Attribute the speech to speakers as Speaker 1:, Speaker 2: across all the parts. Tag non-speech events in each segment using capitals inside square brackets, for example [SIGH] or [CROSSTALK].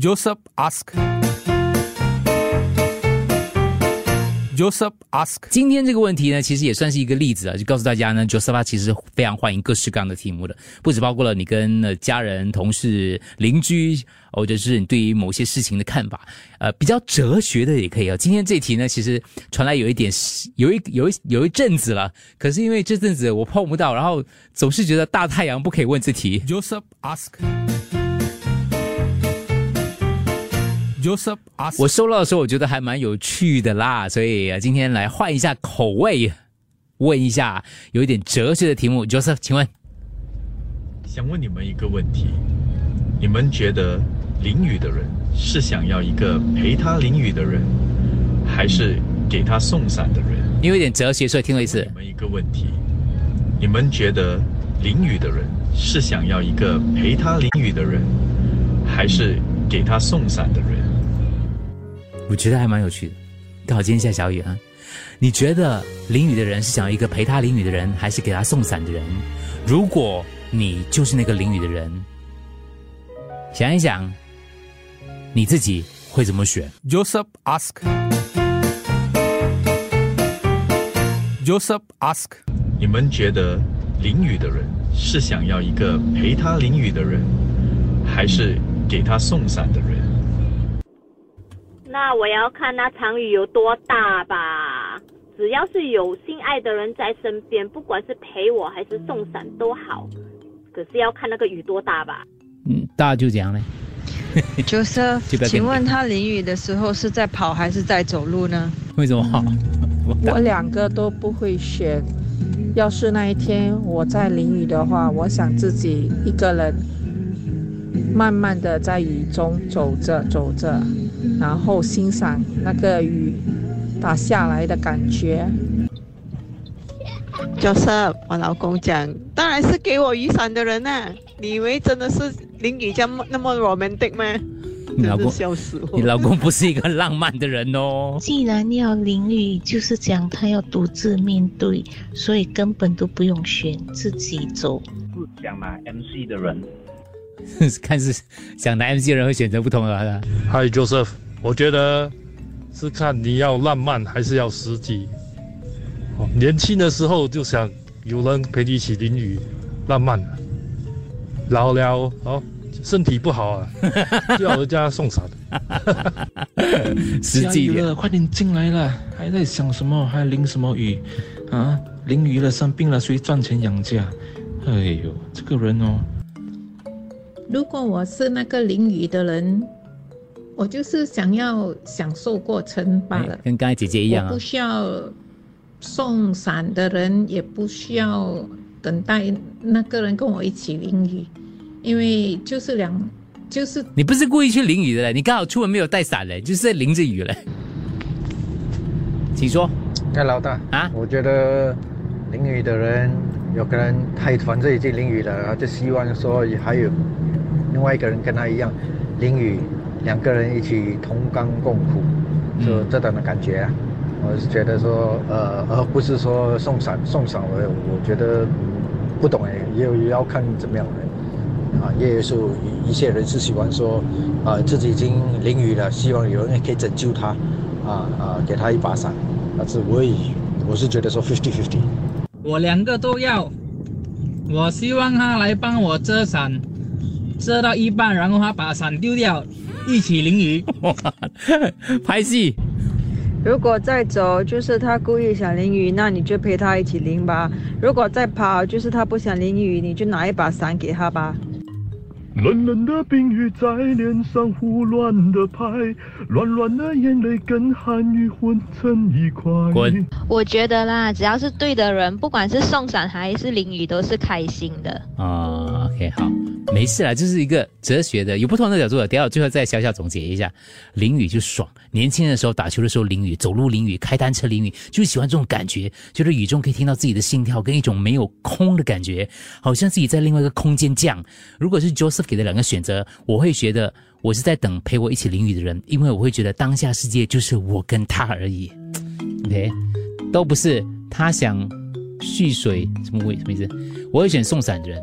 Speaker 1: Joseph ask，Joseph ask，
Speaker 2: 今天这个问题呢，其实也算是一个例子啊，就告诉大家呢，Joseph 其实非常欢迎各式各样的题目的，不止包括了你跟呃家人、同事、邻居，或者是你对于某些事情的看法，呃，比较哲学的也可以啊。今天这题呢，其实传来有一点，有一有一有一阵子了，可是因为这阵子我碰不到，然后总是觉得大太阳不可以问这题。
Speaker 1: Joseph ask，Joseph ask，
Speaker 2: 我收到的时候，我觉得还蛮有趣的啦，所以呃今天来换一下口味，问一下有一点哲学的题目。Joseph，请问，
Speaker 3: 想问你们一个问题：你们觉得淋雨的人是想要一个陪他淋雨的人，还是给他送伞的人？
Speaker 2: 因为有一点哲学，所以听了一次
Speaker 3: 你。们一个问题：你们觉得淋雨的人是想要一个陪他淋雨的人，还是给他送伞的人？
Speaker 2: 我觉得还蛮有趣的。刚好今天下小雨啊，你觉得淋雨的人是想要一个陪他淋雨的人，还是给他送伞的人？如果你就是那个淋雨的人，想一想，你自己会怎么选
Speaker 1: ？Joseph ask，Joseph ask，
Speaker 3: 你们觉得淋雨的人是想要一个陪他淋雨的人，还是给他送伞的人？
Speaker 4: 那我要看那场雨有多大吧。只要是有心爱的人在身边，不管是陪我还是送伞都好。可是要看那个雨多大吧。
Speaker 2: 嗯，大 [LAUGHS] 就这样嘞。
Speaker 5: 就是请问他淋雨的时候是在跑还是在走路呢？
Speaker 2: 为什么？[LAUGHS] 我
Speaker 6: 我两个都不会选。要是那一天我在淋雨的话，我想自己一个人慢慢的在雨中走着走着，然后欣赏那个雨打下来的感觉。
Speaker 7: 就是我老公讲，当然是给我雨伞的人呐、你以为真的是淋雨这么那么 romantic 吗？
Speaker 2: 你老公
Speaker 7: 笑死我！
Speaker 2: 你老公不是一个浪漫的人哦。[LAUGHS]
Speaker 8: 既然要淋雨，就是讲他要独自面对，所以根本都不用选，自己走。
Speaker 9: 不想拿 MC 的人，[LAUGHS]
Speaker 2: 看是想拿 MC 的人会选择不同的。
Speaker 10: 嗨，Joseph，我觉得是看你要浪漫还是要实际。哦，年轻的时候就想有人陪你一起淋雨，浪漫啊。老了哦，身体不好啊，[LAUGHS] 就要人家送伞。
Speaker 2: 实际一点。
Speaker 11: 快点进来了，还在想什么？还淋什么雨？啊，淋雨了，生病了，谁赚钱养家？哎呦，这个人哦，
Speaker 6: 如果我是那个淋雨的人，我就是想要享受过程罢了。
Speaker 2: 跟刚才姐姐一样啊
Speaker 6: 不。需要送伞的人，也不需要等待那个人跟我一起淋雨，因为就是两，就是
Speaker 2: 你不是故意去淋雨的嘞，你刚好出门没有带伞嘞，就是在淋着雨嘞。请说。
Speaker 12: 哎，老大
Speaker 2: 啊，
Speaker 12: 我觉得淋雨的人有可能他反正已经淋雨了，他就希望说也还有另外一个人跟他一样淋雨，两个人一起同甘共苦，就这种的感觉啊。我是觉得说，呃，而不是说送伞，送伞我我觉得、嗯不懂哎，也要看怎么样人啊，也有是一些人是喜欢说，啊，自己已经淋雨了，希望有人可以拯救他，啊啊，给他一把伞。但是我也我是觉得说 fifty fifty。
Speaker 13: 我两个都要。我希望他来帮我遮伞，遮到一半，然后他把伞丢掉，一起淋雨。[LAUGHS]
Speaker 2: 拍戏。
Speaker 5: 如果再走，就是他故意想淋雨，那你就陪他一起淋吧。如果再跑，就是他不想淋雨，你就拿一把伞给他吧。
Speaker 14: 冷冷的冰雨在脸上胡乱的拍，软软的眼泪跟寒雨混成一块。
Speaker 2: 滚！
Speaker 15: 我觉得啦，只要是对的人，不管是送伞还是淋雨，都是开心的。
Speaker 2: 啊、o k 好，没事啦，这是一个哲学的，有不同的角度的。等下我最后再小小总结一下，淋雨就爽。年轻的时候打球的时候淋雨，走路淋雨，开单车淋雨，就是喜欢这种感觉，觉得雨中可以听到自己的心跳，跟一种没有空的感觉，好像自己在另外一个空间降。如果是 Joseph 给的两个选择，我会觉得我是在等陪我一起淋雨的人，因为我会觉得当下世界就是我跟他而已。OK，都不是他想蓄水什么味什么意思？我会选送伞的人。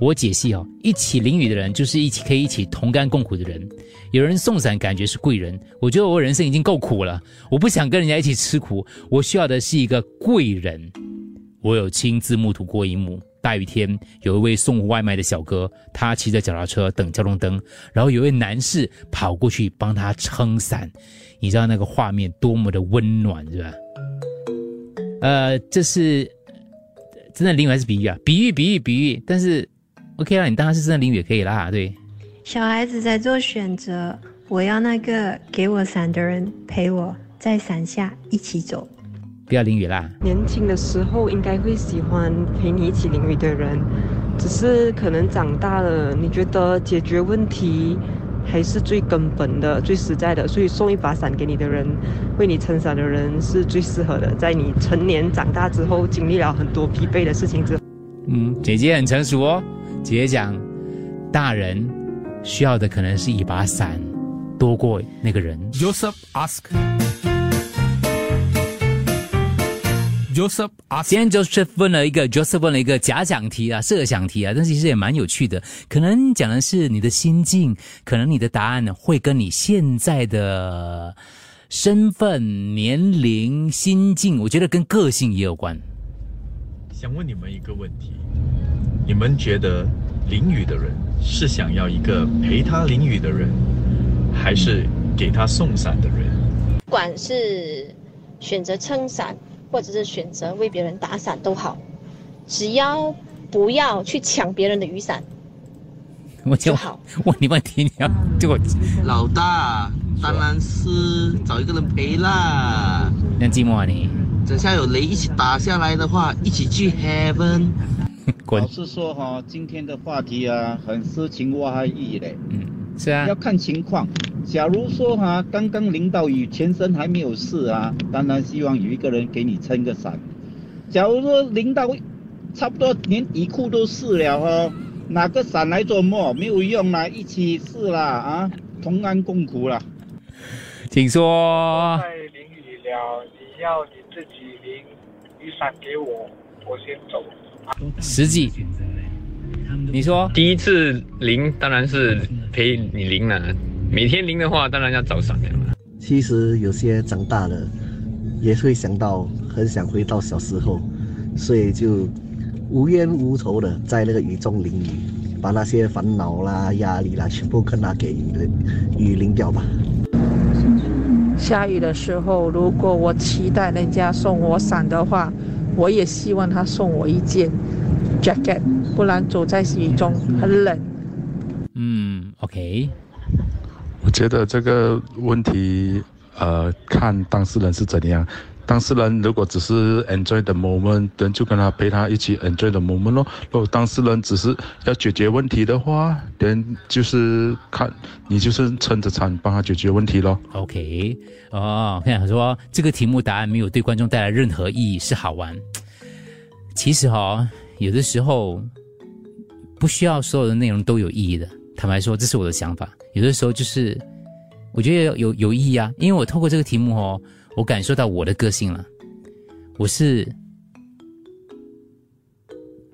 Speaker 2: 我解析哦，一起淋雨的人就是一起可以一起同甘共苦的人。有人送伞，感觉是贵人。我觉得我人生已经够苦了，我不想跟人家一起吃苦，我需要的是一个贵人。我有亲自目睹过一幕：大雨天，有一位送外卖的小哥，他骑着脚踏车等交通灯，然后有位男士跑过去帮他撑伞。你知道那个画面多么的温暖，是吧？呃，这是真的淋雨还是比喻啊？比喻，比喻，比喻。但是 OK 啦，你当然是真的淋雨也可以啦，对。
Speaker 16: 小孩子在做选择，我要那个给我伞的人陪我在伞下一起走。
Speaker 2: 不要淋雨啦。
Speaker 17: 年轻的时候应该会喜欢陪你一起淋雨的人，只是可能长大了，你觉得解决问题还是最根本的、最实在的，所以送一把伞给你的人，为你撑伞的人是最适合的。在你成年长大之后，经历了很多疲惫的事情之后，
Speaker 2: 嗯，姐姐很成熟哦。姐姐讲，大人。需要的可能是一把伞，多过那个人。
Speaker 1: Joseph ask，Joseph ask，
Speaker 2: 今天 Joseph 问了一个 Joseph 问了一个假想题啊，设想题啊，但是其实也蛮有趣的。可能讲的是你的心境，可能你的答案会跟你现在的身份、年龄、心境，我觉得跟个性也有关。
Speaker 3: 想问你们一个问题：你们觉得？淋雨的人是想要一个陪他淋雨的人，还是给他送伞的人？
Speaker 18: 不管是选择撑伞，或者是选择为别人打伞都好，只要不要去抢别人的雨伞，
Speaker 2: 我就好。问你问题，你要就我
Speaker 19: 老大，当然是找一个人陪啦。
Speaker 2: 那寂寞啊你？
Speaker 19: 等下有雷一起打下来的话，一起去 heaven。[LAUGHS]
Speaker 9: 老实说哈，今天的话题啊，很诗情画意嘞。
Speaker 2: 嗯，是啊，
Speaker 9: 要看情况。假如说哈，刚刚淋到雨，全身还没有湿啊，当然希望有一个人给你撑个伞。假如说淋到差不多连底裤都湿了哈，拿个伞来做么？没有用啦，一起湿啦啊，同甘共苦啦。
Speaker 2: 请说。
Speaker 20: 在淋雨了，你要你自己淋雨伞给我，我先走。
Speaker 2: 实际，你说
Speaker 21: 第一次淋当然是陪你淋了，每天淋的话当然要找伞。
Speaker 22: 其实有些长大了，也会想到很想回到小时候，所以就无冤无仇的在那个雨中淋雨，把那些烦恼啦、压力啦全部跟他给雨淋掉吧。
Speaker 6: 下雨的时候，如果我期待人家送我伞的话。我也希望他送我一件 jacket，不然走在雨中很冷。
Speaker 2: 嗯，OK。
Speaker 23: 我觉得这个问题，呃，看当事人是怎样。当事人如果只是 enjoy the moment，人就跟他陪他一起 enjoy the moment 咯。如果当事人只是要解决问题的话，人就是看你就是撑着场帮他解决问题咯。
Speaker 2: OK，哦，看他说这个题目答案没有对观众带来任何意义，是好玩。其实哈，有的时候不需要所有的内容都有意义的。坦白说，这是我的想法。有的时候就是我觉得有有意义啊，因为我透过这个题目哦。我感受到我的个性了，我是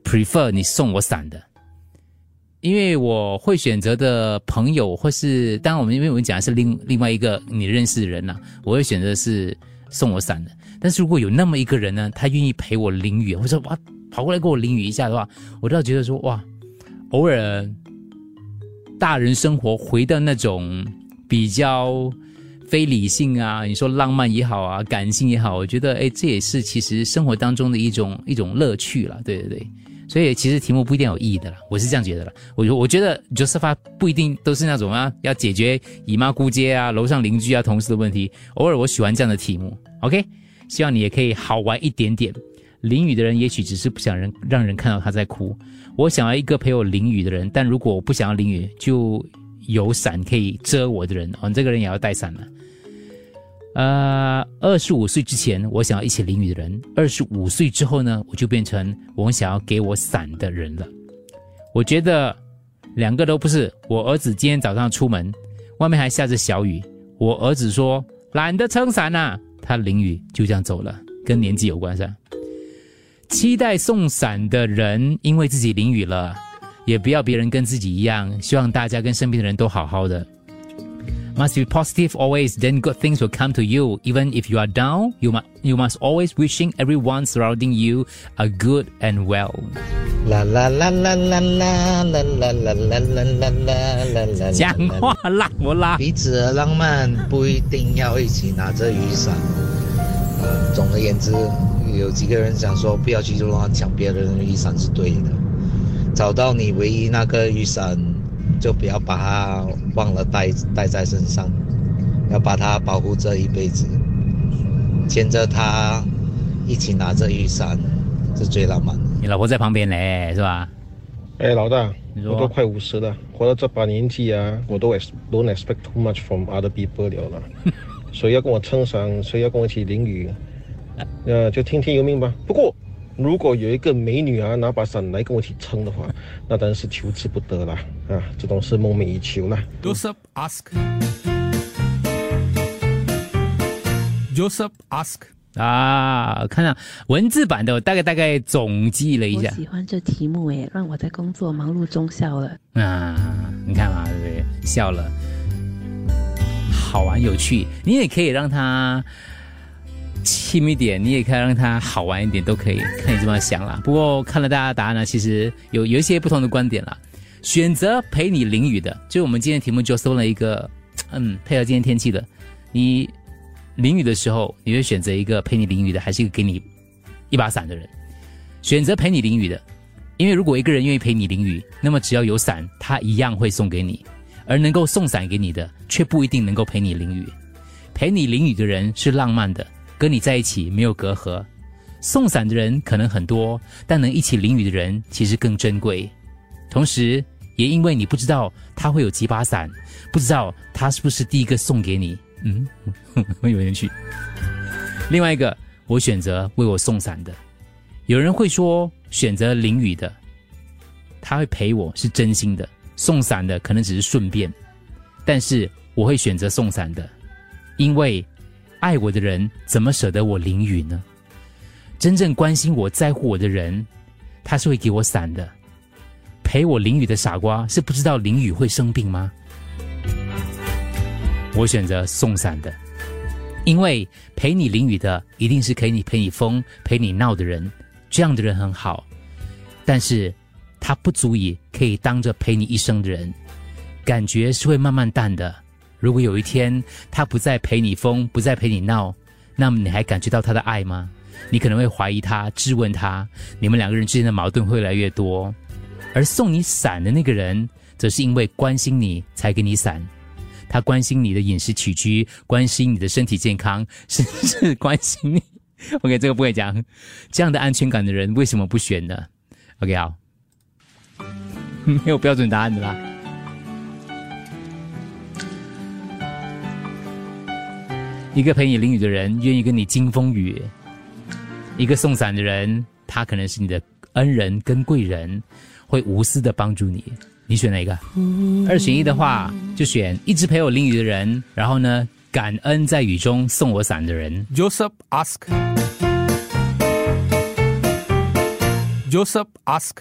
Speaker 2: prefer 你送我伞的，因为我会选择的朋友，或是当然我们因为我们讲的是另另外一个你认识的人呐，我会选择是送我伞的。但是如果有那么一个人呢，他愿意陪我淋雨，或者哇跑过来给我淋雨一下的话，我倒觉得说哇，偶尔大人生活回到那种比较。非理性啊，你说浪漫也好啊，感性也好，我觉得哎，这也是其实生活当中的一种一种乐趣了，对对对。所以其实题目不一定有意义的啦，我是这样觉得了。我我觉得 Joseph 不一定都是那种啊，要解决姨妈姑姐啊、楼上邻居啊、同事的问题。偶尔我喜欢这样的题目，OK？希望你也可以好玩一点点。淋雨的人也许只是不想人让人看到他在哭。我想要一个陪我淋雨的人，但如果我不想要淋雨，就有伞可以遮我的人哦，这个人也要带伞了。呃，二十五岁之前，我想要一起淋雨的人；二十五岁之后呢，我就变成我想要给我伞的人了。我觉得两个都不是。我儿子今天早上出门，外面还下着小雨，我儿子说懒得撑伞呐，他淋雨就这样走了，跟年纪有关噻。期待送伞的人，因为自己淋雨了。也不要别人跟自己一样，希望大家跟身边的人都好好的。Must be positive always, then good things will come to you. Even if you are down, you must you must always wishing everyone surrounding you are good and well.
Speaker 24: 啦啦啦啦啦啦啦啦啦啦啦啦啦啦！
Speaker 2: 讲话啦，我啦。
Speaker 24: 彼此的浪漫不一定要一起拿着雨伞。呃，总而言之，有几个人想说不要去乱抢别人的雨伞是对的。找到你唯一那个雨伞，就不要把它忘了带带在身上，要把它保护这一辈子，牵着它一起拿着雨伞，是最浪漫的。
Speaker 2: 你老婆在旁边嘞，是吧？
Speaker 25: 哎，老大，
Speaker 2: 说
Speaker 25: 我都快五十了，活到这把年纪啊，我都 ex don't expect too much from other people 了了。[LAUGHS] 谁要跟我撑伞，谁要跟我一起淋雨，呃，就听天由命吧。不过，如果有一个美女啊拿把伞来跟我一起撑的话，那当然是求之不得啦。啊，这种是梦寐以求啦。
Speaker 1: Joseph ask. Joseph ask.
Speaker 2: 啊，看到文字版的，我大概大概总计了一下
Speaker 26: 我喜欢这题目诶，让我在工作忙碌中笑了。
Speaker 2: 啊，你看嘛，对不对？笑了，好玩有趣，你也可以让他轻一点，你也可以让他好玩一点，都可以，看你怎么想啦。不过看了大家的答案呢，其实有有一些不同的观点啦。选择陪你淋雨的，就是我们今天题目就搜了一个，嗯，配合今天天气的，你淋雨的时候，你会选择一个陪你淋雨的，还是一个给你一把伞的人？选择陪你淋雨的，因为如果一个人愿意陪你淋雨，那么只要有伞，他一样会送给你；而能够送伞给你的，却不一定能够陪你淋雨。陪你淋雨的人是浪漫的，跟你在一起没有隔阂；送伞的人可能很多，但能一起淋雨的人其实更珍贵。同时，也因为你不知道他会有几把伞，不知道他是不是第一个送给你，嗯，很有趣。另外一个，我选择为我送伞的。有人会说，选择淋雨的，他会陪我是真心的；送伞的可能只是顺便。但是我会选择送伞的，因为爱我的人怎么舍得我淋雨呢？真正关心我在乎我的人，他是会给我伞的。陪我淋雨的傻瓜是不知道淋雨会生病吗？我选择送伞的。因为陪你淋雨的一定是陪你陪你疯、陪你闹的人，这样的人很好，但是他不足以可以当着陪你一生的人，感觉是会慢慢淡的。如果有一天他不再陪你疯，不再陪你闹，那么你还感觉到他的爱吗？你可能会怀疑他、质问他，你们两个人之间的矛盾会越来越多。而送你伞的那个人，则是因为关心你才给你伞。他关心你的饮食起居，关心你的身体健康，甚至关心你。[LAUGHS] OK，这个不会讲。这样的安全感的人，为什么不选呢？OK，好，[LAUGHS] 没有标准答案的啦。一个陪你淋雨的人，愿意跟你经风雨；一个送伞的人，他可能是你的恩人跟贵人，会无私的帮助你。你选哪一个？二选一的话，就选一直陪我淋雨的人，然后呢，感恩在雨中送我伞的人。
Speaker 1: Joseph ask. Joseph ask.